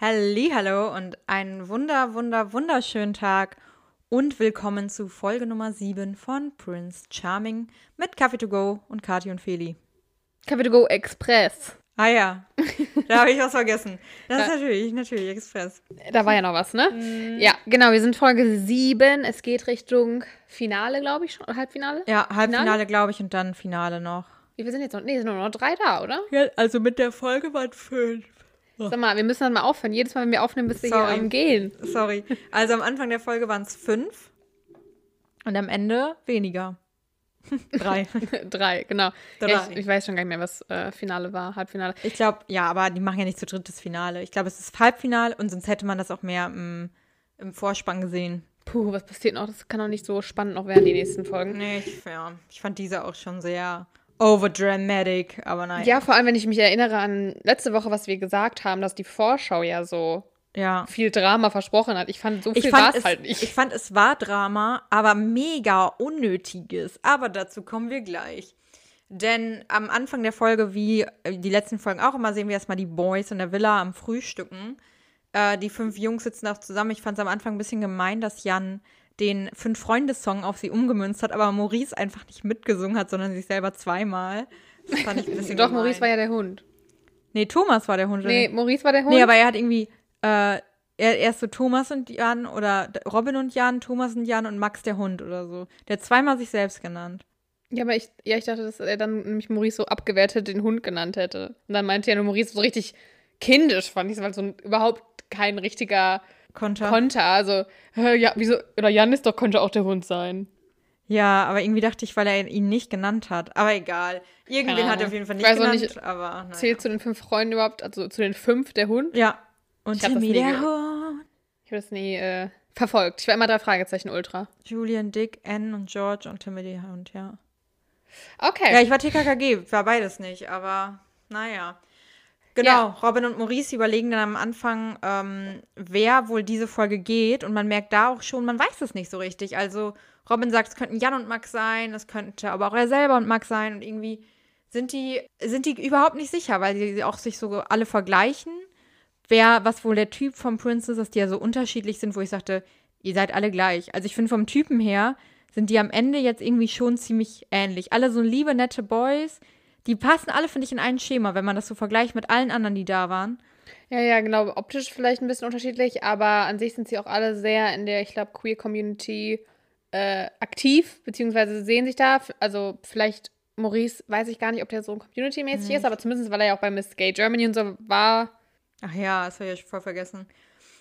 Hallo und einen wunder, wunder, wunderschönen Tag und willkommen zu Folge Nummer 7 von Prince Charming mit Kaffee to go und Kati und Feli. Kaffee to go Express. Ah ja, da habe ich was vergessen. Das ist natürlich, natürlich Express. Da war ja noch was, ne? Mhm. Ja, genau, wir sind Folge 7. Es geht Richtung Finale, glaube ich, schon. Halbfinale? Ja, Halbfinale, glaube ich, und dann Finale noch. Wie viel sind jetzt noch? Nee, sind nur noch drei da, oder? Ja, also mit der Folge waren fünf. Sag mal, wir müssen dann mal aufhören. Jedes Mal, wenn wir aufnehmen, bist du hier Sorry. am Gehen. Sorry. Also am Anfang der Folge waren es fünf und am Ende weniger. Drei. drei, genau. Drei. Ja, ich, ich weiß schon gar nicht mehr, was äh, Finale war, Halbfinale. Ich glaube, ja, aber die machen ja nicht zu dritt das Finale. Ich glaube, es ist Halbfinale und sonst hätte man das auch mehr im, im Vorspann gesehen. Puh, was passiert noch? Das kann doch nicht so spannend noch werden, die nächsten Folgen. Nee, ich, ja, ich fand diese auch schon sehr overdramatic, aber nein. Ja, vor allem, wenn ich mich erinnere an letzte Woche, was wir gesagt haben, dass die Vorschau ja so ja. viel Drama versprochen hat. Ich fand, so viel war es, halt nicht. ich fand, es war Drama, aber mega unnötiges. Aber dazu kommen wir gleich. Denn am Anfang der Folge, wie äh, die letzten Folgen auch immer, sehen wir erstmal die Boys in der Villa am Frühstücken. Äh, die fünf Jungs sitzen auch zusammen. Ich fand es am Anfang ein bisschen gemein, dass Jan den Fünf-Freunde-Song auf sie umgemünzt hat, aber Maurice einfach nicht mitgesungen hat, sondern sich selber zweimal. Das fand ich ein bisschen Doch, gemein. Maurice war ja der Hund. Nee, Thomas war der Hund. Nee? Maurice war der Hund. Nee, aber er hat irgendwie, äh, er, erst so Thomas und Jan oder Robin und Jan, Thomas und Jan und Max der Hund oder so. Der hat zweimal sich selbst genannt. ja, aber ich, ja, ich dachte, dass er dann nämlich Maurice so abgewertet den Hund genannt hätte. Und dann meinte ja nur Maurice so richtig kindisch, fand ich, weil so ein, überhaupt kein richtiger Konter. Konter. Also, ja, wieso, oder Jan ist doch, konnte auch der Hund sein. ja, aber irgendwie dachte ich, weil er ihn nicht genannt hat. Aber egal. Irgendwen hat er auf jeden Fall Ich nicht genannt, nicht, aber naja. Zählt zu den fünf Freunden überhaupt, also zu den fünf der Hund? Ja. Und Timmy der Hund. Ich habe das nie äh, verfolgt. Ich war immer drei Fragezeichen Ultra. Julian, Dick, Anne und George und Timmy der Hund, ja. Okay. Ja, ich war TKKG, war beides nicht, aber naja. Genau, Ja. Robin und Maurice überlegen dann am Anfang, ähm, wer wohl diese Folge geht. Und man merkt da auch schon, man weiß es nicht so richtig. Also Robin sagt, es könnten Jan und Max sein, es könnte aber auch er selber und Max sein. Und irgendwie sind die, sind die überhaupt nicht sicher, weil sie auch sich so alle vergleichen. Wer, was wohl der Typ vom Prince ist, dass die ja so unterschiedlich sind, wo ich sagte, ihr seid alle gleich. Also ich finde vom Typen her sind die am Ende jetzt irgendwie schon ziemlich ähnlich. Alle so liebe, nette Boys. Die passen alle, finde ich, in ein Schema, wenn man das so vergleicht mit allen anderen, die da waren. Ja, ja, genau. Optisch vielleicht ein bisschen unterschiedlich, aber an sich sind sie auch alle sehr in der, ich glaube, Queer Community äh, aktiv, beziehungsweise sehen sich da. Also vielleicht Maurice, weiß ich gar nicht, ob der so community-mäßig ist, aber zumindest, weil er ja auch bei Miss Gay Germany und so war. Ach ja, das habe ich voll vergessen.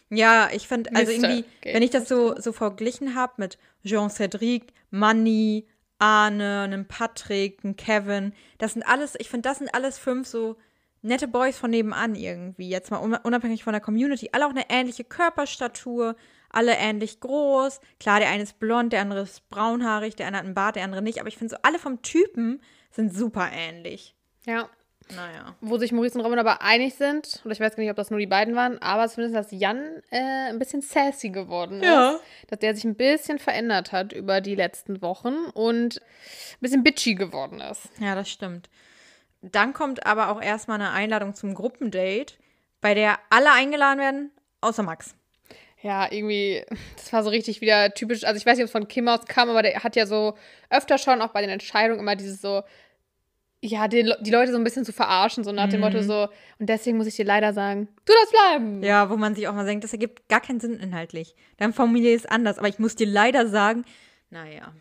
Ja, ich finde, also irgendwie, Gay. wenn ich das so, so verglichen habe mit Jean Cédric, Manny, Arne, einem Patrick, einem Kevin, das sind alles, ich finde, das sind alles fünf so nette Boys von nebenan irgendwie. Jetzt mal un- unabhängig von der Community. Alle auch eine ähnliche Körperstatur, alle ähnlich groß. Klar, der eine ist blond, der andere ist braunhaarig, der eine hat einen Bart, der andere nicht. Aber ich finde so, alle vom Typen sind super ähnlich. Ja. Naja. Wo sich Maurice und Robin aber einig sind, und ich weiß gar nicht, ob das nur die beiden waren, aber zumindest, dass Jan äh, ein bisschen sassy geworden ist. Ja. Dass der sich ein bisschen verändert hat über die letzten Wochen und ein bisschen bitchy geworden ist. Ja, das stimmt. Dann kommt aber auch erstmal eine Einladung zum Gruppendate, bei der alle eingeladen werden, außer Max. Ja, irgendwie, das war so richtig wieder typisch. Also ich weiß nicht, ob es von Kim aus kam, aber der hat ja so öfter schon auch bei den Entscheidungen immer dieses so, ja, die, die Leute so ein bisschen zu verarschen, so nach dem Motto so, und deswegen muss ich dir leider sagen, du darfst bleiben. Ja, wo man sich auch mal denkt, das ergibt gar keinen Sinn inhaltlich. Deine Familie ist anders, aber ich muss dir leider sagen, naja.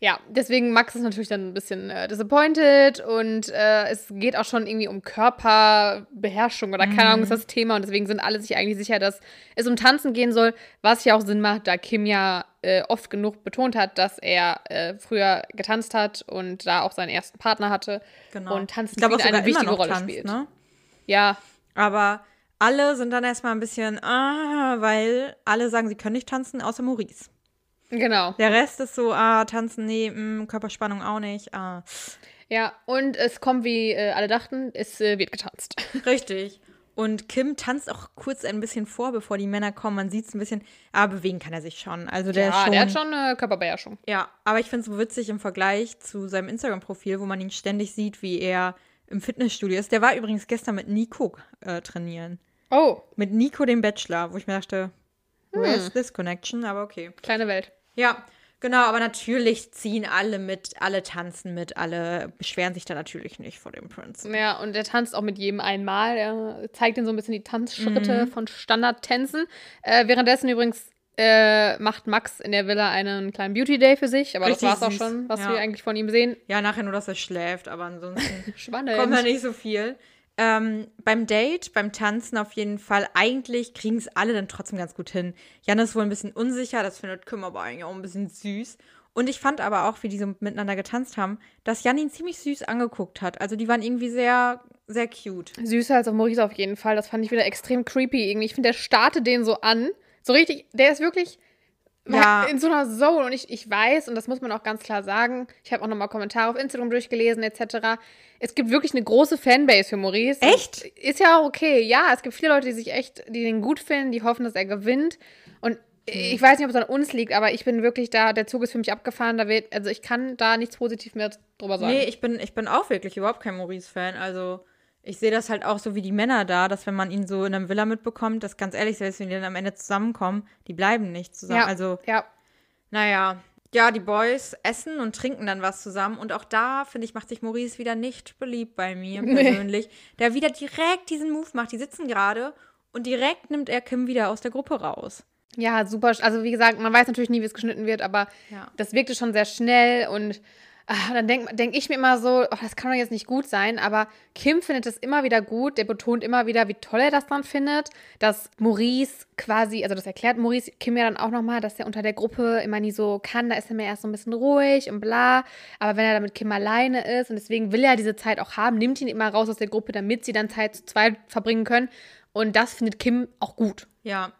Ja, deswegen Max ist natürlich dann ein bisschen äh, disappointed und äh, es geht auch schon irgendwie um Körperbeherrschung oder keine Ahnung ist das Thema und deswegen sind alle sich eigentlich sicher, dass es um Tanzen gehen soll, was ja auch Sinn macht, da Kim ja äh, oft genug betont hat, dass er äh, früher getanzt hat und da auch seinen ersten Partner hatte Genau. und Tanzen ich sogar eine wichtige Rolle tanzt, spielt. ne? Ja, Aber alle sind dann erstmal ein bisschen, ah, weil alle sagen, sie können nicht tanzen, außer Maurice. genau. Der Rest ist so, ah, tanzen, nee, mm, Körperspannung auch nicht, ah. Ja, und es kommt, wie äh, alle dachten, es äh, wird getanzt. Richtig. Und Kim tanzt auch kurz ein bisschen vor, bevor die Männer kommen. Man sieht es ein bisschen, aber bewegen kann er sich schon. Also der ist ja, schon, der hat schon eine Körperbeherrschung. Ja, aber ich finde es so witzig im Vergleich zu seinem Instagram-Profil, wo man ihn ständig sieht, wie er im Fitnessstudio ist. Der war übrigens gestern mit Nico äh, trainieren. Oh. Mit Nico, dem Bachelor, wo ich mir dachte, where is this connection? Aber okay. Kleine Welt. Ja, genau, aber natürlich ziehen alle mit, alle tanzen mit, alle beschweren sich da natürlich nicht vor dem Prince. Ja, und er tanzt auch mit jedem einmal. Er zeigt ihnen so ein bisschen die Tanzschritte von Standardtänzen. Äh, währenddessen übrigens äh, macht Max in der Villa einen kleinen Beauty Day für sich, aber Richtig das war's auch süß. schon, was Ja. wir eigentlich von ihm sehen. Ja, nachher nur, dass er schläft, aber ansonsten kommt da nicht so viel. Ähm, beim Date, beim Tanzen auf jeden Fall, eigentlich kriegen es alle dann trotzdem ganz gut hin. Jan ist wohl ein bisschen unsicher, das findet Kim aber eigentlich auch ein bisschen süß. Und ich fand aber auch, wie die so miteinander getanzt haben, dass Jan ihn ziemlich süß angeguckt hat. Also die waren irgendwie sehr, sehr cute. Süßer als auf Maurice auf jeden Fall. Das fand ich wieder extrem creepy irgendwie. Ich finde, der startet den so an. So richtig, der ist wirklich Ja. in so einer Zone. Und ich, ich weiß, und das muss man auch ganz klar sagen, ich habe auch nochmal Kommentare auf Instagram durchgelesen, etc. Es gibt wirklich eine große Fanbase für Maurice. Echt? Ist ja auch okay. Ja, es gibt viele Leute, die sich echt, die den gut finden, die hoffen, dass er gewinnt. Und ich weiß nicht, ob es an uns liegt, aber ich bin wirklich da, der Zug ist für mich abgefahren. Da wird, also ich kann da nichts positiv mehr drüber sagen. Nee, ich bin, ich bin auch wirklich überhaupt kein Maurice-Fan. Also ich sehe das halt auch so wie die Männer da, dass wenn man ihn so in einem Villa mitbekommt, dass ganz ehrlich, selbst wenn die dann am Ende zusammenkommen, die bleiben nicht zusammen. ja, Also, ja. naja. Ja, die Boys essen und trinken dann was zusammen. Und auch da, finde ich, macht sich Maurice wieder nicht beliebt bei mir Nee. persönlich. Der wieder direkt diesen Move macht. Die sitzen gerade und direkt nimmt er Kim wieder aus der Gruppe raus. Ja, super. Also wie gesagt, man weiß natürlich nie, wie es geschnitten wird, aber Ja. das wirkte schon sehr schnell und ah, dann denke denk ich mir immer so, oh, das kann doch jetzt nicht gut sein, aber Kim findet es immer wieder gut, der betont immer wieder, wie toll er das dann findet, dass Maurice quasi, also das erklärt Maurice Kim ja dann auch nochmal, dass er unter der Gruppe immer nie so kann, da ist er mir erst so ein bisschen ruhig und bla, aber wenn er dann mit Kim alleine ist und deswegen will er diese Zeit auch haben, nimmt ihn immer raus aus der Gruppe, damit sie dann Zeit zu zweit verbringen können und das findet Kim auch gut. Ja,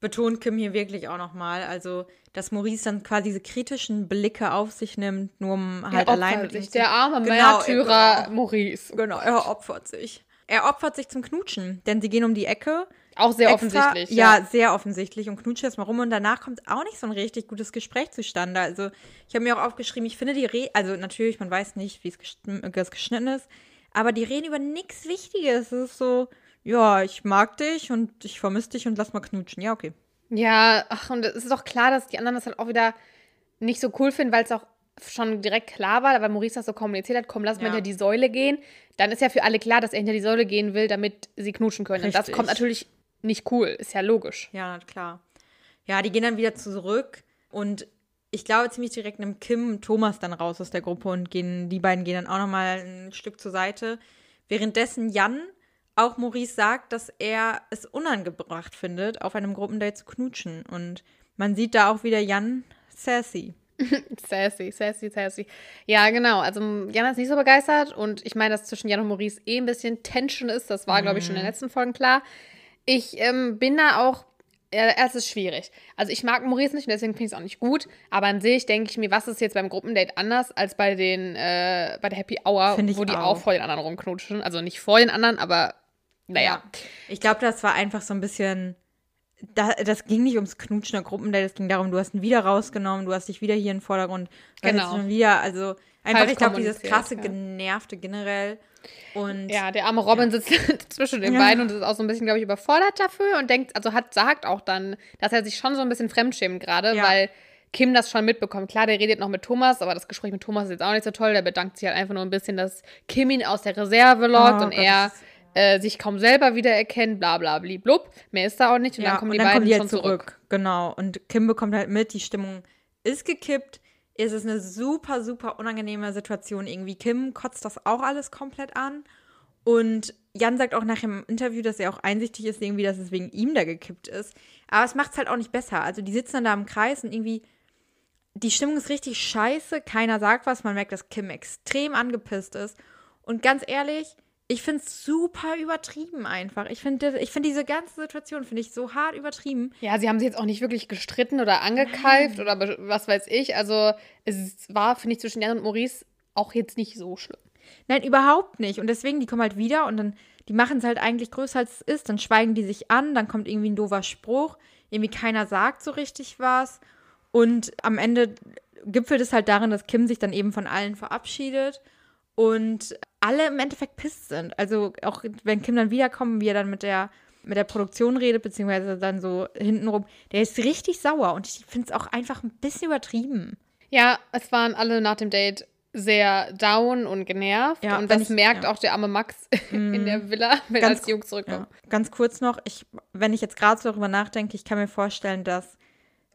betont Kim hier wirklich auch nochmal. Also, dass Maurice dann quasi diese kritischen Blicke auf sich nimmt, nur um halt er allein mit sich, der arme Genau, Märtyrer genau. Maurice. Genau, er opfert sich. Er opfert sich zum Knutschen, denn sie gehen um die Ecke. Auch sehr extra- offensichtlich. Ja, sehr offensichtlich und knutschen erstmal rum und danach kommt auch nicht so ein richtig gutes Gespräch zustande. Also, ich habe mir auch aufgeschrieben, ich finde die Re also natürlich, man weiß nicht, wie es das geschnitten ist, aber die reden über nichts Wichtiges. Es ist so, ja, ich mag dich und ich vermisse dich und lass mal knutschen. Ja, okay. Ja, ach, und es ist auch klar, dass die anderen das halt auch wieder nicht so cool finden, weil es auch schon direkt klar war, weil Maurice das so kommuniziert hat, komm, lass mal Ja. hinter die Säule gehen. Dann ist ja für alle klar, dass er hinter die Säule gehen will, damit sie knutschen können. Und das Richtig. kommt natürlich nicht cool, ist ja logisch. Ja, klar. Ja, die gehen dann wieder zurück und ich glaube, ziemlich direkt nimmt Kim Thomas dann raus aus der Gruppe und gehen, die beiden gehen dann auch nochmal ein Stück zur Seite. Währenddessen Jan auch Maurice sagt, dass er es unangebracht findet, auf einem Gruppendate zu knutschen. Und man sieht da auch wieder Jan sassy. Sassy, sassy, sassy. Ja, genau. Also Jan ist nicht so begeistert und ich meine, dass zwischen Jan und Maurice eh ein bisschen Tension ist. Das war, glaube ich, schon in den letzten Folgen klar. Ich ähm, bin da auch. Es ist schwierig. Also ich mag Maurice nicht und deswegen finde ich es auch nicht gut. Aber an sich denke ich mir, was ist jetzt beim Gruppendate anders als bei den äh, bei der Happy Hour, wo die auch. auch vor den anderen rumknutschen. Also nicht vor den anderen, aber naja. Ich glaube, das war einfach so ein bisschen. Da, das ging nicht ums Knutschen der Gruppendate, es ging darum, du hast ihn wieder rausgenommen, du hast dich wieder hier in den Vordergrund. Genau. jetzt wieder, also einfach, Falsch ich glaube, dieses krasse ja. Genervte generell. Und Ja, der arme Robin sitzt zwischen den Ja. beiden und ist auch so ein bisschen, glaube ich, überfordert dafür und denkt, also hat, sagt auch dann, dass er sich schon so ein bisschen fremdschämt gerade, Ja. weil Kim das schon mitbekommt. Klar, der redet noch mit Thomas, aber das Gespräch mit Thomas ist jetzt auch nicht so toll. Der bedankt sich halt einfach nur ein bisschen, dass Kim ihn aus der Reserve lockt Oh und Gott, er das ist- äh, sich kaum selber wiedererkennt, bla bla blub. Mehr ist da auch nicht und ja, dann kommen und die dann beiden kommen die schon halt zurück. zurück. Genau. Und Kim bekommt halt mit, die Stimmung ist gekippt. Es ist eine super, super unangenehme Situation irgendwie. Kim kotzt das auch alles komplett an. Und Jan sagt auch nach im Interview, dass er auch einsichtig ist, irgendwie, dass es wegen ihm da gekippt ist. Aber es macht es halt auch nicht besser. Also die sitzen dann da im Kreis und irgendwie, die Stimmung ist richtig scheiße. Keiner sagt was. Man merkt, dass Kim extrem angepisst ist. Und ganz ehrlich, ich finde es super übertrieben einfach. Ich finde ich find diese ganze Situation, finde ich so hart übertrieben. Ja, sie haben sich jetzt auch nicht wirklich gestritten oder angekeift oder be- was weiß ich. Also es war, finde ich, zwischen Jan und Maurice auch jetzt nicht so schlimm. Nein, überhaupt nicht. Und deswegen, die kommen halt wieder und dann, die machen es halt eigentlich größer als es ist. Dann schweigen die sich an, dann kommt irgendwie ein doofer Spruch. Irgendwie keiner sagt so richtig was. Und am Ende gipfelt es halt darin, dass Kim sich dann eben von allen verabschiedet und alle im Endeffekt pisst sind. Also auch wenn Kim dann wiederkommt, wie er dann mit der mit der Produktion redet, beziehungsweise dann so hintenrum, der ist richtig sauer und ich finde es auch einfach ein bisschen übertrieben. Ja, es waren alle nach dem Date sehr down und genervt. Ja, und das ich- merkt ja. auch der arme Max in der Villa, wenn Ganz als Jungs zurückkommen. Ja. Ganz kurz noch, ich, wenn ich jetzt gerade so darüber nachdenke, ich kann mir vorstellen, dass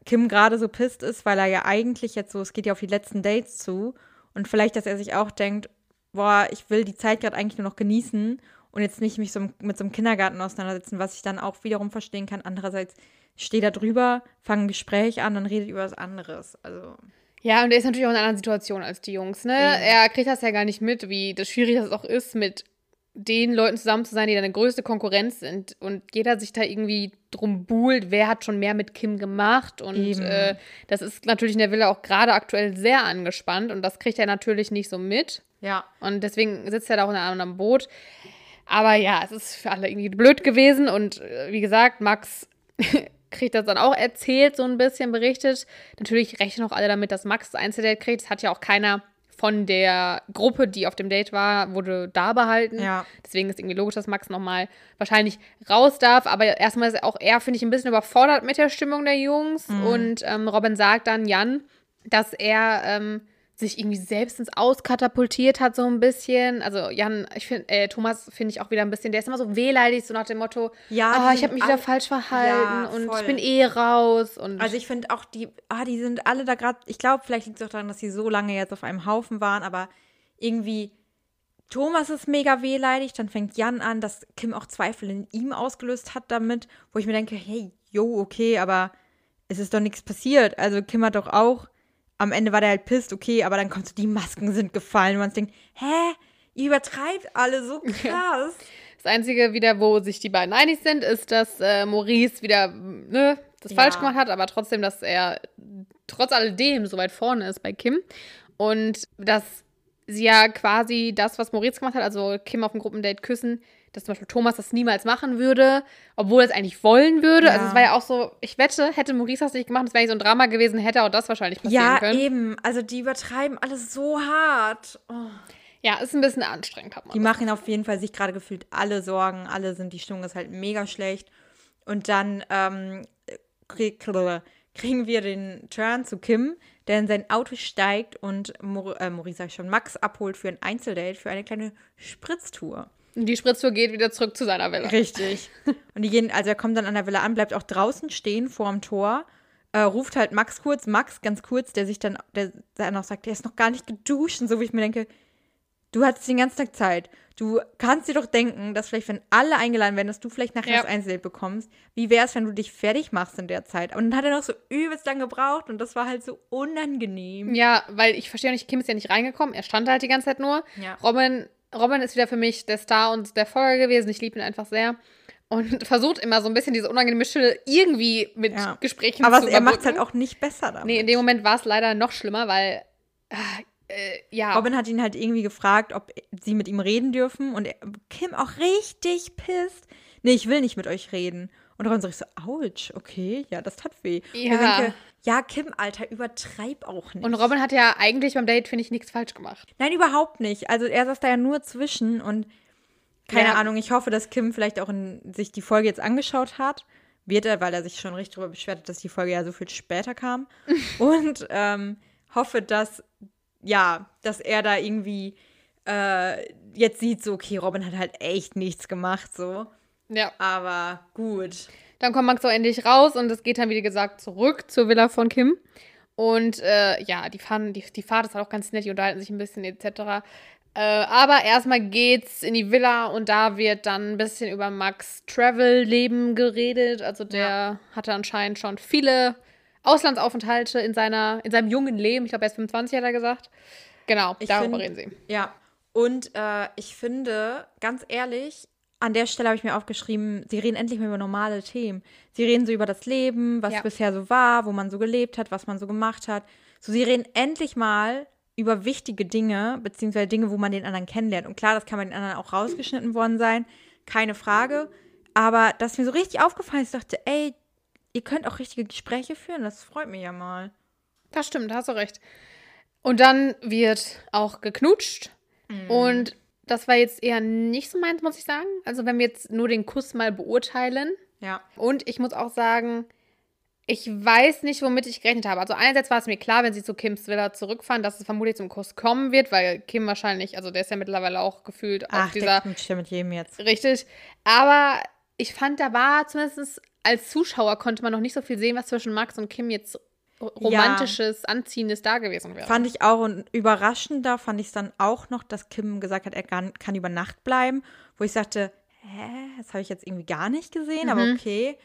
Kim gerade so pisst ist, weil er ja eigentlich jetzt so, es geht ja auf die letzten Dates zu und vielleicht, dass er sich auch denkt, boah, ich will die Zeit gerade eigentlich nur noch genießen und jetzt nicht mich so mit so einem Kindergarten auseinandersetzen, was ich dann auch wiederum verstehen kann. Andererseits stehe da drüber, fange ein Gespräch an, dann redet über was anderes. Also Ja, und er ist natürlich auch in einer anderen Situation als die Jungs, ne? Er kriegt das ja gar nicht mit, wie das schwierig das auch ist, mit den Leuten zusammen zu sein, die deine größte Konkurrenz sind. Und jeder sich da irgendwie drum buhlt, wer hat schon mehr mit Kim gemacht. Und äh, das ist natürlich in der Villa auch gerade aktuell sehr angespannt. Und das kriegt er natürlich nicht so mit. ja, Und deswegen sitzt er da auch in einem anderen Boot. Aber ja, es ist für alle irgendwie blöd gewesen. Und äh, wie gesagt, Max kriegt das dann auch erzählt, so ein bisschen berichtet. Natürlich rechnen auch alle damit, dass Max das Einzeldate kriegt. Es hat ja auch keiner von der Gruppe, die auf dem Date war, wurde da behalten. Ja. Deswegen ist irgendwie logisch, dass Max nochmal wahrscheinlich raus darf. Aber erstmal ist auch er, finde ich, ein bisschen überfordert mit der Stimmung der Jungs. Und ähm, Robin sagt dann Jan, dass er ähm, sich irgendwie selbst ins Auskatapultiert hat, so ein bisschen. Also Jan, ich finde, äh, Thomas finde ich auch wieder ein bisschen, der ist immer so wehleidig, so nach dem Motto, Ja, die ich habe mich wieder falsch verhalten Ja, und ich bin eh raus. Und Also ich finde auch die, ah, die sind alle da gerade, ich glaube, vielleicht liegt es auch daran, dass sie so lange jetzt auf einem Haufen waren, aber irgendwie, Thomas ist mega wehleidig, dann fängt Jan an, dass Kim auch Zweifel in ihm ausgelöst hat damit, wo ich mir denke, hey, jo, okay, aber es ist doch nichts passiert. Also Kim hat doch auch, am Ende war der halt pisst, okay, aber dann kommt so, die Masken sind gefallen und man denkt, hä, ihr übertreibt alle so krass. Das Einzige wieder, wo sich die beiden einig sind, ist, dass äh, Maurice wieder ne, das Ja. falsch gemacht hat, aber trotzdem, dass er trotz alledem so weit vorne ist bei Kim. Und dass sie ja quasi das, was Maurice gemacht hat, also Kim auf dem Gruppendate küssen, dass zum Beispiel Thomas das niemals machen würde, obwohl er es eigentlich wollen würde. Ja. Also es war ja auch so, ich wette, hätte Maurice das nicht gemacht, das wäre nicht so ein Drama gewesen, hätte auch das wahrscheinlich passieren Ja, können. eben. Also die übertreiben alles so hart. Oh. Ja, ist ein bisschen anstrengend, hat man. Die das machen auf jeden Fall sich gerade gefühlt alle Sorgen. Alle sind, die Stimmung ist halt mega schlecht. Und dann ähm, krieg, kriegen wir den Turn zu Kim, der in sein Auto steigt und Mor äh, Maurice, sag ich schon, Max abholt für ein Einzeldate, für eine kleine Spritztour. Und die Spritztour geht wieder zurück zu seiner Villa. Richtig. Und die gehen, also er kommt dann an der Villa an, bleibt auch draußen stehen vorm Tor, äh, ruft halt Max kurz, Max ganz kurz, der sich dann, der dann auch sagt, der ist noch gar nicht geduscht und so, wie ich mir denke, du hattest den ganzen Tag Zeit. Du kannst dir doch denken, dass vielleicht, wenn alle eingeladen werden, dass du vielleicht nachher Ja. das Einzeldate bekommst. Wie wäre es, wenn du dich fertig machst in der Zeit? Und dann hat er noch so übelst lang gebraucht und das war halt so unangenehm. Ja, weil ich verstehe nicht, Kim ist ja nicht reingekommen. Er stand halt die ganze Zeit nur. Ja. Robin, Robin ist wieder für mich der Star und der Folge gewesen. Ich liebe ihn einfach sehr. Und versucht immer so ein bisschen diese unangenehme Stille irgendwie mit Ja. Gesprächen Aber zu er macht es halt auch nicht besser damit. Nee, in dem Moment war es leider noch schlimmer, weil. ah, Äh, ja. Robin hat ihn halt irgendwie gefragt, ob sie mit ihm reden dürfen und er, Kim auch richtig pisst. Nee, ich will nicht mit euch reden. Und Robin sagt so, ouch, okay, ja, das tat weh. Und ich Ja. denke, ja, Kim, Alter, übertreib auch nicht. und Robin hat ja eigentlich beim Date, finde ich, nichts falsch gemacht. Nein, überhaupt nicht. Also er saß da ja nur zwischen und keine Ja. Ahnung, ich hoffe, dass Kim vielleicht auch in, sich die Folge jetzt angeschaut hat. Wird er, weil er sich schon richtig darüber beschwert hat, dass die Folge ja so viel später kam. und ähm, hoffe, dass, ja, dass er da irgendwie äh, jetzt sieht, so, okay, Robin hat halt echt nichts gemacht, so. Ja. Aber gut. Dann kommt Max auch endlich raus und es geht dann, wie gesagt, zurück zur Villa von Kim. Und äh, ja, die, fahren, die, die Fahrt ist halt auch ganz nett, die unterhalten sich ein bisschen etc. Äh, aber erstmal geht's in die Villa und da wird dann ein bisschen über Max Travel-Leben geredet. Also der hatte anscheinend schon viele Auslandsaufenthalte in, seiner, in seinem jungen Leben. Ich glaube, er ist 25, hat er gesagt. Genau, Ich darüber find- reden sie. Ja, und äh, ich finde, ganz ehrlich, an der Stelle habe ich mir aufgeschrieben, sie reden endlich mal über normale Themen. Sie reden so über das Leben, was Ja. bisher so war, wo man so gelebt hat, was man so gemacht hat. So, sie reden endlich mal über wichtige Dinge, beziehungsweise Dinge, wo man den anderen kennenlernt. Und klar, das kann bei den anderen auch rausgeschnitten worden sein, keine Frage. Aber das ist mir so richtig aufgefallen, ich dachte, ey, ihr könnt auch richtige Gespräche führen, das freut mich ja mal. Das stimmt, da hast du recht. Und dann wird auch geknutscht. Mhm. Und das war jetzt eher nicht so meins, muss ich sagen. Also wenn wir jetzt nur den Kuss mal beurteilen. Ja. Und ich muss auch sagen, ich weiß nicht, womit ich gerechnet habe. Also einerseits war es mir klar, wenn sie zu Kims Villa zurückfahren, dass es vermutlich zum Kuss kommen wird, weil Kim wahrscheinlich, also der ist ja mittlerweile auch gefühlt Ach, auf dieser. der mit jedem jetzt. Richtig. Aber ich fand, da war zumindest als Zuschauer konnte man noch nicht so viel sehen, was zwischen Max und Kim jetzt romantisches, ja. anziehendes da gewesen wäre. Fand ich auch und überraschender fand ich es dann auch noch, dass Kim gesagt hat, er kann, kann über Nacht bleiben, wo ich sagte, hä, das habe ich jetzt irgendwie gar nicht gesehen, mhm. aber okay.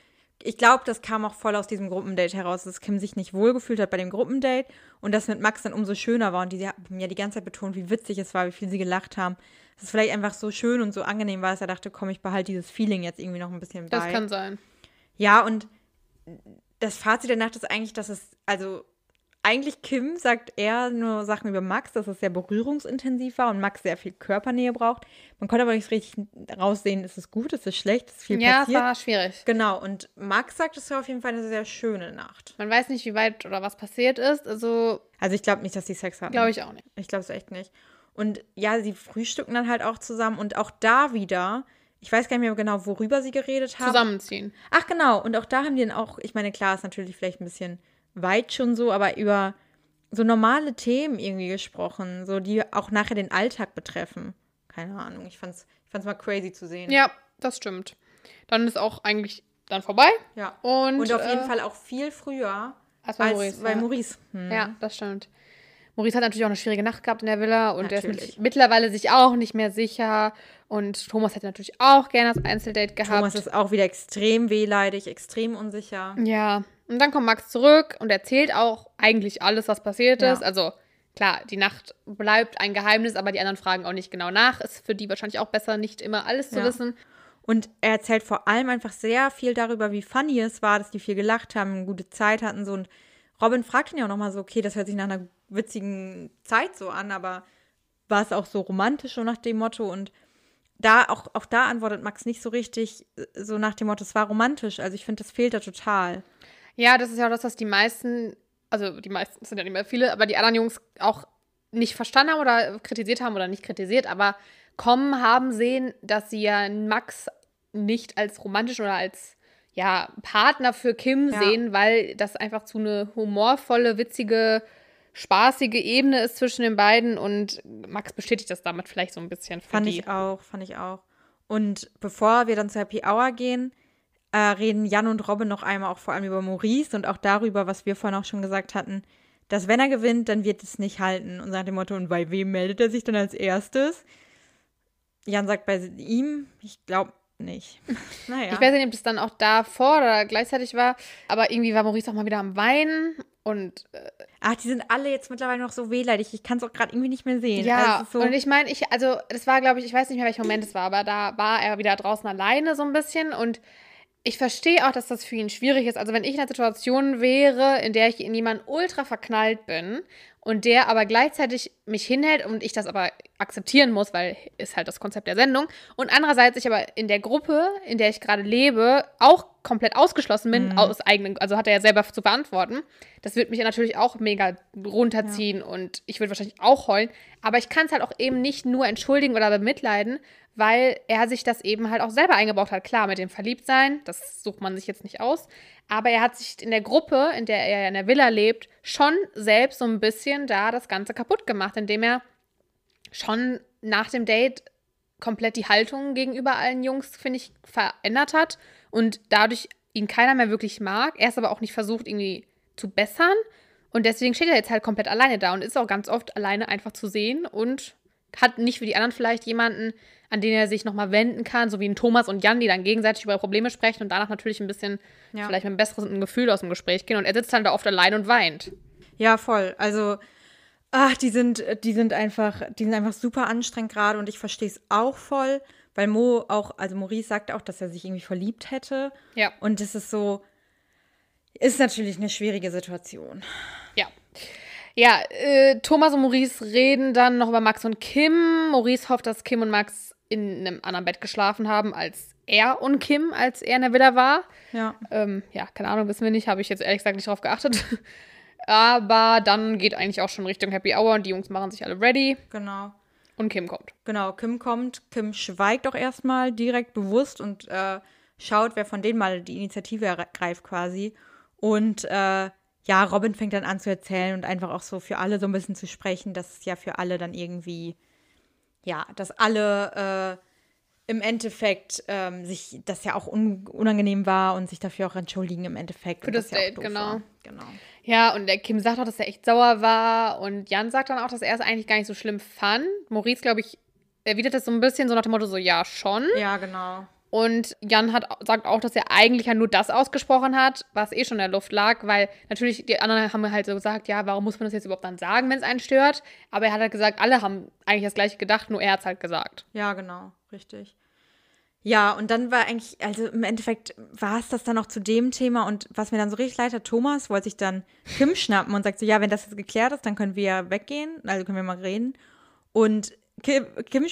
Ich glaube, das kam auch voll aus diesem Gruppendate heraus, dass Kim sich nicht wohlgefühlt hat bei dem Gruppendate und das mit Max dann umso schöner war und die haben ja die ganze Zeit betont, wie witzig es war, wie viel sie gelacht haben. Dass es vielleicht einfach so schön und so angenehm war, dass er dachte, komm, ich behalte dieses Feeling jetzt irgendwie noch ein bisschen bei. Das kann sein. Ja, und das Fazit der Nacht ist eigentlich, dass es, also eigentlich Kim sagt eher nur Sachen über Max, dass es sehr berührungsintensiv war und Max sehr viel Körpernähe braucht. Man konnte aber nicht richtig raussehen, ist es gut, ist es schlecht, ist viel ja, passiert. Ja, war schwierig. Genau, und Max sagt, es war auf jeden Fall eine sehr schöne Nacht. Man weiß nicht, wie weit oder was passiert ist, also... Also ich glaube nicht, dass die Sex hatten. Glaube ich auch nicht. Ich glaube es echt nicht. Und ja, sie frühstücken dann halt auch zusammen und auch da wieder ich weiß gar nicht mehr genau, worüber sie geredet haben. Zusammenziehen. Ach, genau. Und auch da haben die dann auch, ich meine, klar, ist natürlich vielleicht ein bisschen weit schon so, aber über so normale Themen irgendwie gesprochen, so die auch nachher den Alltag betreffen. Keine Ahnung. Ich fand's, ich fand's mal crazy zu sehen. Ja, das stimmt. Dann ist auch eigentlich dann vorbei. Ja. Und, Und auf jeden äh, Fall auch viel früher als bei Maurice. Bei ja. Maurice. Hm. Ja, das stimmt. Maurice hat natürlich auch eine schwierige Nacht gehabt in der Villa und natürlich. er ist mittlerweile sich auch nicht mehr sicher. Und Thomas hätte natürlich auch gerne das Einzeldate gehabt. Thomas ist auch wieder extrem wehleidig, extrem unsicher. Ja. Und dann kommt Max zurück und erzählt auch eigentlich alles, was passiert ja. ist. Also klar, die Nacht bleibt ein Geheimnis, aber die anderen fragen auch nicht genau nach. Ist für die wahrscheinlich auch besser, nicht immer alles zu ja. wissen. Und er erzählt vor allem einfach sehr viel darüber, wie funny es war, dass die viel gelacht haben, eine gute Zeit hatten. So. Und Robin fragt ihn ja auch nochmal so, okay, das hört sich nach einer witzigen Zeit so an, aber war es auch so romantisch so nach dem Motto und da auch, auch da antwortet Max nicht so richtig so nach dem Motto, es war romantisch. Also ich finde, das fehlt da total. Ja, das ist ja auch das, was die meisten, also die meisten sind ja nicht mehr viele, aber die anderen Jungs auch nicht verstanden haben oder kritisiert haben oder nicht kritisiert, aber kommen haben sehen, dass sie ja Max nicht als romantisch oder als ja, Partner für Kim ja. sehen, weil das einfach zu eine humorvolle, witzige spaßige Ebene ist zwischen den beiden und Max bestätigt das damit vielleicht so ein bisschen. Fand die. ich auch, fand ich auch. Und bevor wir dann zur Happy Hour gehen, äh, reden Jan und Robin noch einmal auch vor allem über Maurice und auch darüber, was wir vorhin auch schon gesagt hatten, dass wenn er gewinnt, dann wird es nicht halten. Und sagt dem Motto, und bei wem meldet er sich dann als erstes? Jan sagt bei ihm, ich glaube nicht. Naja. Ich weiß nicht, ob das dann auch davor oder gleichzeitig war, aber irgendwie war Maurice auch mal wieder am Weinen und. Äh, Ach, die sind alle jetzt mittlerweile noch so wehleidig. Ich kann es auch gerade irgendwie nicht mehr sehen. Ja, also so und ich meine, ich, also, das war, glaube ich, ich weiß nicht mehr, welcher Moment es war, aber da war er wieder draußen alleine so ein bisschen und ich verstehe auch, dass das für ihn schwierig ist. Also, wenn ich in einer Situation wäre, in der ich in jemanden ultra verknallt bin und der aber gleichzeitig mich hinhält und ich das aber akzeptieren muss, weil ist halt das Konzept der Sendung. Und andererseits ich aber in der Gruppe, in der ich gerade lebe, auch komplett ausgeschlossen bin, mhm. aus eigenen, also hat er ja selber zu beantworten. Das wird mich natürlich auch mega runterziehen ja. und ich würde wahrscheinlich auch heulen. Aber ich kann es halt auch eben nicht nur entschuldigen oder bemitleiden, weil er sich das eben halt auch selber eingebaut hat. Klar, mit dem Verliebtsein, das sucht man sich jetzt nicht aus. Aber er hat sich in der Gruppe, in der er in der Villa lebt, schon selbst so ein bisschen da das Ganze kaputt gemacht, indem er schon nach dem Date komplett die Haltung gegenüber allen Jungs, finde ich, verändert hat und dadurch ihn keiner mehr wirklich mag. Er ist aber auch nicht versucht, irgendwie zu bessern. Und deswegen steht er jetzt halt komplett alleine da und ist auch ganz oft alleine einfach zu sehen und hat nicht wie die anderen vielleicht jemanden, an den er sich nochmal wenden kann, so wie ein Thomas und Jan, die dann gegenseitig über Probleme sprechen und danach natürlich ein bisschen ja. vielleicht mit einem besseren Gefühl aus dem Gespräch gehen. Und er sitzt dann da oft allein und weint. Ja, voll. Also ach, die sind, die sind einfach, die sind einfach super anstrengend gerade und ich verstehe es auch voll, weil Mo auch, also Maurice sagt auch, dass er sich irgendwie verliebt hätte. Ja. Und das ist so, ist natürlich eine schwierige Situation. Ja. Äh, Thomas und Maurice reden dann noch über Max und Kim. Maurice hofft, dass Kim und Max in einem anderen Bett geschlafen haben als er und Kim, als er in der Villa war. Ja. Ähm, ja, keine Ahnung, wissen wir nicht. Habe ich jetzt ehrlich gesagt nicht drauf geachtet. Aber dann geht eigentlich auch schon Richtung Happy Hour und die Jungs machen sich alle ready. Genau. Und Kim kommt. Genau, Kim kommt. Kim schweigt auch erstmal direkt bewusst und äh, schaut, wer von denen mal die Initiative ergreift quasi. Und äh, ja, Robin fängt dann an zu erzählen und einfach auch so für alle so ein bisschen zu sprechen, dass es ja für alle dann irgendwie, ja, dass alle äh, im Endeffekt ähm, sich das ja auch un unangenehm war und sich dafür auch entschuldigen im Endeffekt. Für das, ja Date, genau. War. genau. Ja, und der Kim sagt auch, dass er echt sauer war. Und Jan sagt dann auch, dass er es eigentlich gar nicht so schlimm fand. Maurice, glaube ich, erwidert das so ein bisschen so nach dem Motto so, ja, schon. Ja, genau. Und Jan hat, sagt auch, dass er eigentlich ja nur das ausgesprochen hat, was eh schon in der Luft lag, weil natürlich die anderen haben halt so gesagt, ja, warum muss man das jetzt überhaupt dann sagen, wenn es einen stört? Aber er hat halt gesagt, alle haben eigentlich das gleiche gedacht, nur er hat es halt gesagt. Ja, genau, richtig. Ja, und dann war eigentlich, also im Endeffekt war es das dann auch zu dem Thema und was mir dann so richtig leid hat, Thomas wollte sich dann Kim schnappen und sagt so, ja, wenn das jetzt geklärt ist, dann können wir weggehen, also können wir mal reden. Und Kim, Kim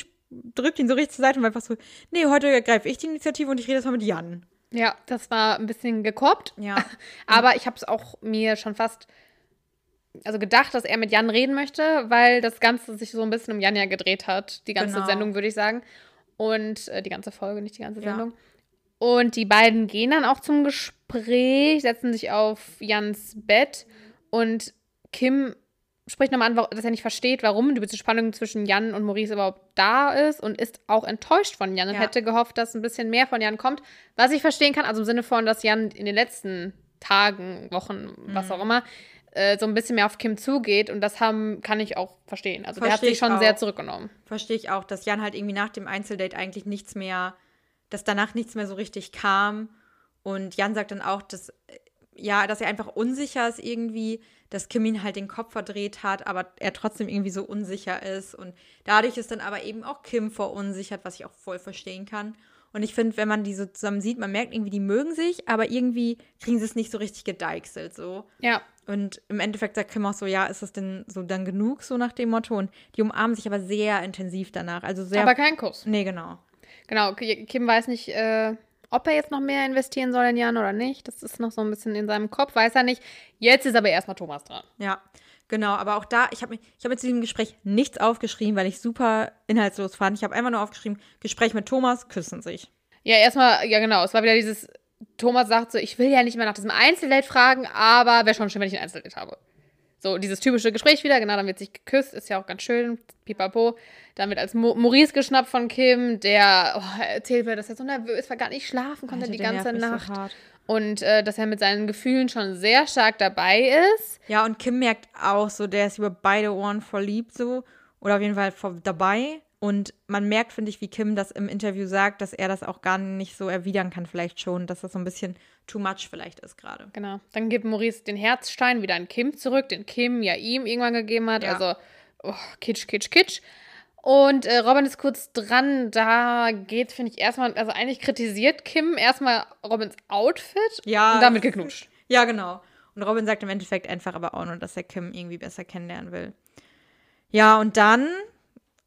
drückt ihn so richtig zur Seite und war einfach so, nee, heute ergreife ich die Initiative und ich rede jetzt mal mit Jan. Ja, das war ein bisschen gekorbt. Ja. Aber ich habe es auch mir schon fast also gedacht, dass er mit Jan reden möchte, weil das Ganze sich so ein bisschen um Jan ja gedreht hat. Die ganze genau. Sendung, würde ich sagen. Und äh, die ganze Folge, nicht die ganze Sendung. Ja. Und die beiden gehen dann auch zum Gespräch, setzen sich auf Jans Bett und Kim spricht nochmal an, dass er nicht versteht, warum die Spannung zwischen Jan und Maurice überhaupt da ist und ist auch enttäuscht von Jan und ja. hätte gehofft, dass ein bisschen mehr von Jan kommt. Was ich verstehen kann, also im Sinne von, dass Jan in den letzten Tagen, Wochen, mhm. was auch immer, äh, so ein bisschen mehr auf Kim zugeht und das haben, kann ich auch verstehen. Also Versteh der hat sich schon auch. sehr zurückgenommen. Verstehe ich auch, dass Jan halt irgendwie nach dem Einzeldate eigentlich nichts mehr, dass danach nichts mehr so richtig kam und Jan sagt dann auch, dass ja, dass er einfach unsicher ist irgendwie, dass Kim ihn halt den Kopf verdreht hat, aber er trotzdem irgendwie so unsicher ist. Und dadurch ist dann aber eben auch Kim verunsichert, was ich auch voll verstehen kann. Und ich finde, wenn man die so zusammen sieht, man merkt irgendwie, die mögen sich, aber irgendwie kriegen sie es nicht so richtig gedeichselt, so. Ja. Und im Endeffekt sagt Kim auch so, ja, ist das denn so dann genug, so nach dem Motto? Und die umarmen sich aber sehr intensiv danach. Also sehr. Aber kein Kuss. Nee, genau. Genau, Kim weiß nicht, äh, ob er jetzt noch mehr investieren soll in Jan oder nicht, das ist noch so ein bisschen in seinem Kopf, weiß er nicht. Jetzt ist aber erstmal Thomas dran. Ja, genau. Aber auch da, ich habe hab jetzt in diesem Gespräch nichts aufgeschrieben, weil ich super inhaltslos fand. Ich habe einfach nur aufgeschrieben, Gespräch mit Thomas, küssen sich. Ja, erstmal, ja genau, es war wieder dieses, Thomas sagt so, ich will ja nicht mehr nach diesem Einzeldate fragen, aber wäre schon schön, wenn ich ein Einzeldate habe. So, dieses typische Gespräch wieder, genau, dann wird sich geküsst, ist ja auch ganz schön, pipapo. Dann wird als Mo Maurice geschnappt von Kim, der oh, erzählt mir, dass er so nervös war, gar nicht schlafen konnte Alter, die ganze Nacht. So und äh, dass er mit seinen Gefühlen schon sehr stark dabei ist. Ja, und Kim merkt auch so, der ist über beide Ohren verliebt so. Oder auf jeden Fall dabei. Und man merkt, finde ich, wie Kim das im Interview sagt, dass er das auch gar nicht so erwidern kann, vielleicht schon, dass das so ein bisschen too much vielleicht ist gerade. Genau. Dann gibt Maurice den Herzstein wieder an Kim zurück, den Kim ja ihm irgendwann gegeben hat. Ja. Also, oh, kitsch, kitsch, kitsch. Und äh, Robin ist kurz dran. Da geht, finde ich, erstmal, also eigentlich kritisiert Kim erstmal Robins Outfit ja, und damit geknutscht. Ja, genau. Und Robin sagt im Endeffekt einfach aber auch nur, dass er Kim irgendwie besser kennenlernen will. Ja, und dann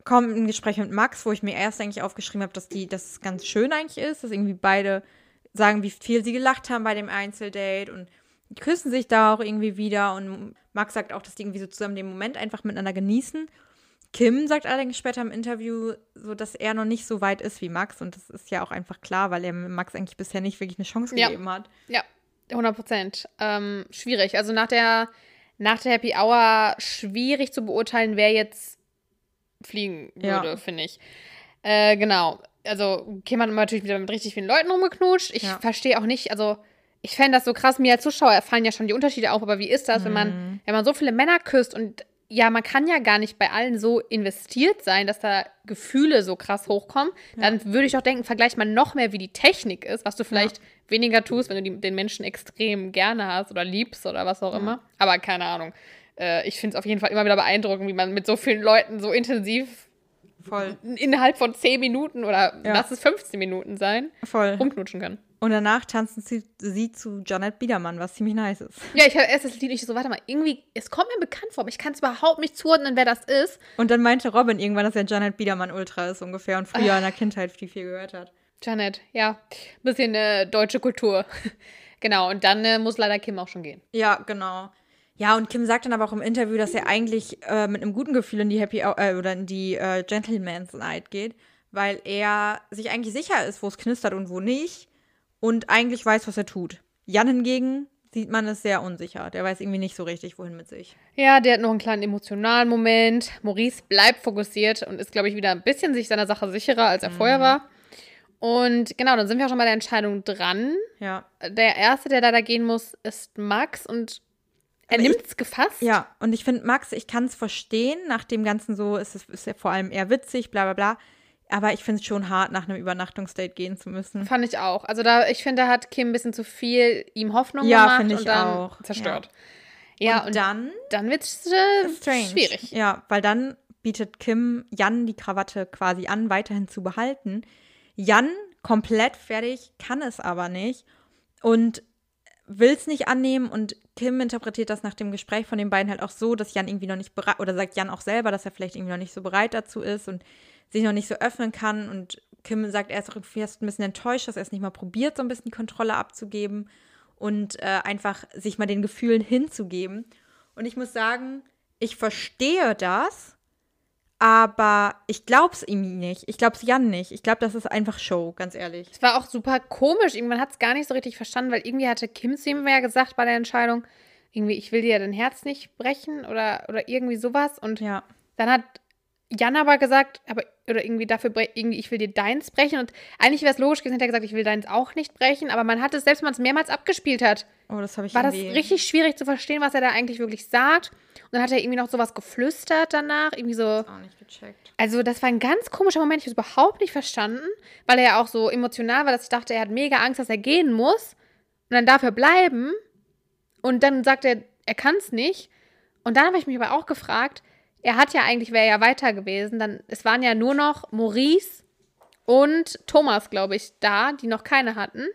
kommt ein Gespräch mit Max, wo ich mir erst eigentlich aufgeschrieben habe, dass die, das ganz schön eigentlich ist, dass irgendwie beide sagen, wie viel sie gelacht haben bei dem Einzeldate und küssen sich da auch irgendwie wieder und Max sagt auch, dass die irgendwie so zusammen den Moment einfach miteinander genießen. Kim sagt allerdings später im Interview so, dass er noch nicht so weit ist wie Max und das ist ja auch einfach klar, weil er Max eigentlich bisher nicht wirklich eine Chance gegeben ja. hat. Ja, 100 Prozent. Ähm, schwierig. Also nach der, nach der Happy Hour schwierig zu beurteilen, wer jetzt fliegen würde, ja. finde ich. Äh, genau. Also, Kim hat natürlich wieder mit richtig vielen Leuten rumgeknutscht. Ich ja. verstehe auch nicht, also ich fände das so krass, mir als Zuschauer fallen ja schon die Unterschiede auf, aber wie ist das, mhm. wenn man, mhm. wenn man so viele Männer küsst und ja, man kann ja gar nicht bei allen so investiert sein, dass da Gefühle so krass hochkommen. Ja. Dann würde ich auch denken, vergleich mal noch mehr, wie die Technik ist, was du vielleicht ja. weniger tust, wenn du die, den Menschen extrem gerne hast oder liebst oder was auch ja. immer. Aber keine Ahnung äh, ich finde es auf jeden Fall immer wieder beeindruckend, wie man mit so vielen Leuten so intensiv Voll. innerhalb von 10 Minuten oder ja. lass es 15 Minuten sein, Voll. rumknutschen kann. Und danach tanzen sie, sie zu Janet Biedermann, was ziemlich nice ist. Ja, ich habe erst das Lied nicht so, warte mal, irgendwie, es kommt mir bekannt vor, aber ich kann es überhaupt nicht zuordnen, wer das ist. Und dann meinte Robin irgendwann, dass er Janet Biedermann Ultra ist ungefähr und früher ah. in der Kindheit viel, viel gehört hat. Janet, ja. Bisschen äh, deutsche Kultur. genau, und dann äh, muss leider Kim auch schon gehen. Ja, genau. Ja, und Kim sagt dann aber auch im Interview, dass er eigentlich äh, mit einem guten Gefühl in die Happy äh, oder in die äh, Gentleman's Night geht, weil er sich eigentlich sicher ist, wo es knistert und wo nicht und eigentlich weiß, was er tut. Jan hingegen sieht man es sehr unsicher. Der weiß irgendwie nicht so richtig, wohin mit sich. Ja, der hat noch einen kleinen emotionalen Moment. Maurice bleibt fokussiert und ist, glaube ich, wieder ein bisschen sich seiner Sache sicherer, als er Mhm. vorher war. Und genau, dann sind wir auch schon bei der Entscheidung dran. Ja. Der Erste, der leider gehen muss, ist Max und er nimmt es gefasst. Ja, und ich finde, Max, ich kann es verstehen, nach dem Ganzen so ist es ist ja vor allem eher witzig, bla bla bla. Aber ich finde es schon hart, nach einem Übernachtungsdate gehen zu müssen. Fand ich auch. Also da, ich finde, da hat Kim ein bisschen zu viel ihm Hoffnung Ja, gemacht finde ich und dann auch. zerstört. Ja, und, und dann dann wird es äh, schwierig. Ja, weil dann bietet Kim Jan die Krawatte quasi an, weiterhin zu behalten. Jan, komplett fertig, kann es aber nicht und will es nicht annehmen. Und Kim interpretiert das nach dem Gespräch von den beiden halt auch so, dass Jan irgendwie noch nicht bereit, oder sagt Jan auch selber, dass er vielleicht irgendwie noch nicht so bereit dazu ist und sich noch nicht so öffnen kann. Und Kim sagt, er ist auch erst ein bisschen enttäuscht, dass er es nicht mal probiert, so ein bisschen Kontrolle abzugeben und äh, einfach sich mal den Gefühlen hinzugeben. Und ich muss sagen, ich verstehe das, aber ich glaub's ihm nicht. Ich glaub's Jan nicht. Ich glaube, das ist einfach Show, ganz ehrlich. Es war auch super komisch. Irgendwann hat es gar nicht so richtig verstanden, weil irgendwie hatte Kim zu ihm ja gesagt bei der Entscheidung, irgendwie, ich will dir dein Herz nicht brechen oder, oder irgendwie sowas. Und Ja. dann hat Jan aber gesagt, aber, oder irgendwie dafür, irgendwie, ich will dir deins brechen. Und eigentlich wäre es logisch gewesen, hätte er gesagt, ich will deins auch nicht brechen. Aber man hat es, selbst wenn man es mehrmals abgespielt hat, Oh, das war das richtig schwierig zu verstehen, was er da eigentlich wirklich sagt. Und dann hat er irgendwie noch sowas geflüstert danach, irgendwie so. auch nicht gecheckt. Also, das war ein ganz komischer Moment. Ich habe es überhaupt nicht verstanden, weil er ja auch so emotional war, dass ich dachte, er hat mega Angst, dass er gehen muss. Und dann darf er bleiben. Und dann sagt er, er kann es nicht. Und dann habe ich mich aber auch gefragt, er hat ja eigentlich, wäre ja weiter gewesen. Dann, es waren ja nur noch Maurice und Thomas, glaube ich, da, die noch keine hatten.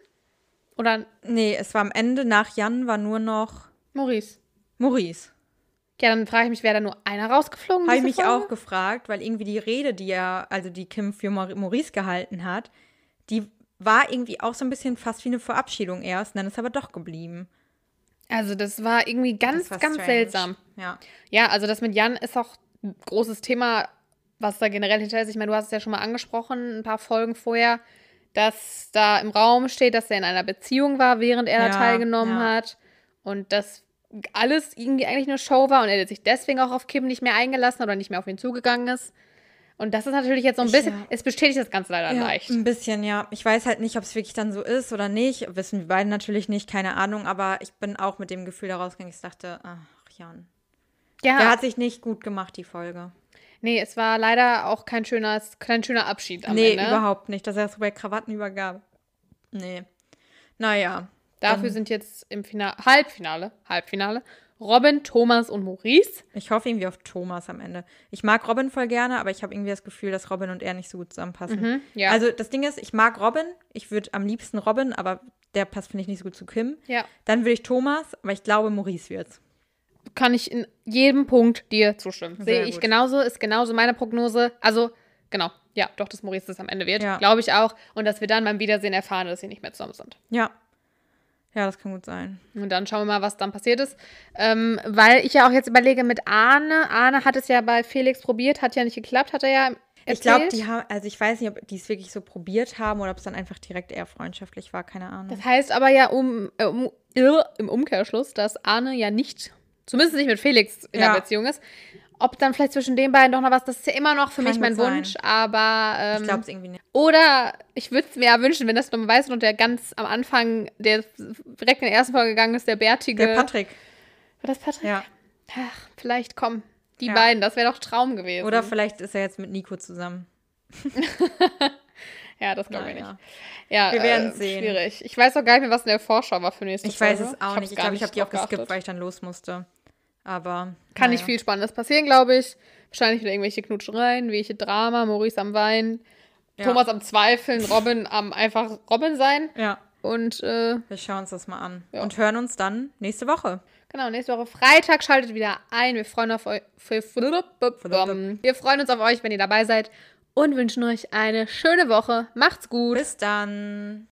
Oder Nee, es war am Ende nach Jan war nur noch Maurice. Maurice. Ja, dann frage ich mich, wäre da nur einer rausgeflogen? Habe ich mich Folge? auch gefragt, weil irgendwie die Rede, die ja, also die Kim für Maur- Maurice gehalten hat, die war irgendwie auch so ein bisschen fast wie eine Verabschiedung erst, und dann ist aber doch geblieben. Also, das war irgendwie ganz, war ganz strange. seltsam. Ja. Ja, also das mit Jan ist auch ein großes Thema, was da generell hinter ist. Ich meine, du hast es ja schon mal angesprochen, ein paar Folgen vorher, dass da im Raum steht, dass er in einer Beziehung war, während er da Ja, teilgenommen ja. hat. Und dass alles irgendwie eigentlich eine Show war und er sich deswegen auch auf Kim nicht mehr eingelassen oder nicht mehr auf ihn zugegangen ist. Und das ist natürlich jetzt so ein bisschen, ja. es bestätigt das Ganze leider Ja, leicht. ein bisschen, ja. Ich weiß halt nicht, ob es wirklich dann so ist oder nicht. Wissen wir beide natürlich nicht, keine Ahnung. Aber ich bin auch mit dem Gefühl da rausgegangen, ich dachte, ach, Jan. Ja, Der hat sich nicht gut gemacht, die Folge. nee, es war leider auch kein schöner, kein schöner Abschied am nee, Ende. überhaupt nicht. Dass er so bei Krawattenübergabe. Nee. Naja. Dafür sind jetzt im Finale, Halbfinale, Halbfinale, Robin, Thomas und Maurice. Ich hoffe irgendwie auf Thomas am Ende. Ich mag Robin voll gerne, aber ich habe irgendwie das Gefühl, dass Robin und er nicht so gut zusammenpassen. Mhm, ja. Also das Ding ist, ich mag Robin. Ich würde am liebsten Robin, aber der passt, finde ich, nicht so gut zu Kim. Ja. Dann würde ich Thomas, aber ich glaube, Maurice wird's. Kann ich in jedem Punkt dir zustimmen. Sehe ich genauso, ist genauso meine Prognose. Also, genau, ja, doch, dass Maurice das am Ende wird. Ja. Glaube ich auch. Und dass wir dann beim Wiedersehen erfahren, dass sie nicht mehr zusammen sind. Ja. Ja, das kann gut sein. Und dann schauen wir mal, was dann passiert ist. Ähm, weil ich ja auch jetzt überlege mit Arne. Arne hat es ja bei Felix probiert, hat ja nicht geklappt, hat er ja erzählt. Ich glaube, die haben, also ich weiß nicht, ob die es wirklich so probiert haben oder ob es dann einfach direkt eher freundschaftlich war, keine Ahnung. Das heißt aber ja um, äh, um, äh, im Umkehrschluss, dass Arne ja nicht, zumindest nicht mit Felix in Ja. der Beziehung ist. Ob dann vielleicht zwischen den beiden doch noch was, das ist ja immer noch für Kann mich mein sein. Wunsch, aber ähm, ich glaube es irgendwie nicht. oder ich würde es mir ja wünschen, wenn das Nummer weiß und der ganz am Anfang, der direkt in der ersten Folge gegangen ist, der bärtige. Der Patrick. War das Patrick? Ja. Ach, vielleicht kommen die Ja. beiden, das wäre doch Traum gewesen. Oder vielleicht ist er jetzt mit Nico zusammen. Ja, das glaube ich nicht. Ja, Wir werden äh, sehen. Schwierig. Ich weiß auch gar nicht mehr, was in der Vorschau war für nächste Ich weiß Folge. es auch hab's nicht. Ich glaube, ich habe die auch geskippt, weil ich dann los musste. Aber. Kann nicht naja. viel Spannendes passieren, glaube ich. Wahrscheinlich wieder irgendwelche Knutschereien, welche Drama, Maurice am Weinen, Ja. Thomas am Zweifeln, Robin am einfach Robin sein. Ja, Und äh, wir schauen uns das mal an. Ja. Und hören uns dann nächste Woche. genau, nächste Woche Freitag schaltet wieder ein. Wir freuen, auf eu wir freuen uns auf euch, wenn ihr dabei seid und wünschen euch eine schöne Woche. Macht's gut. Bis dann.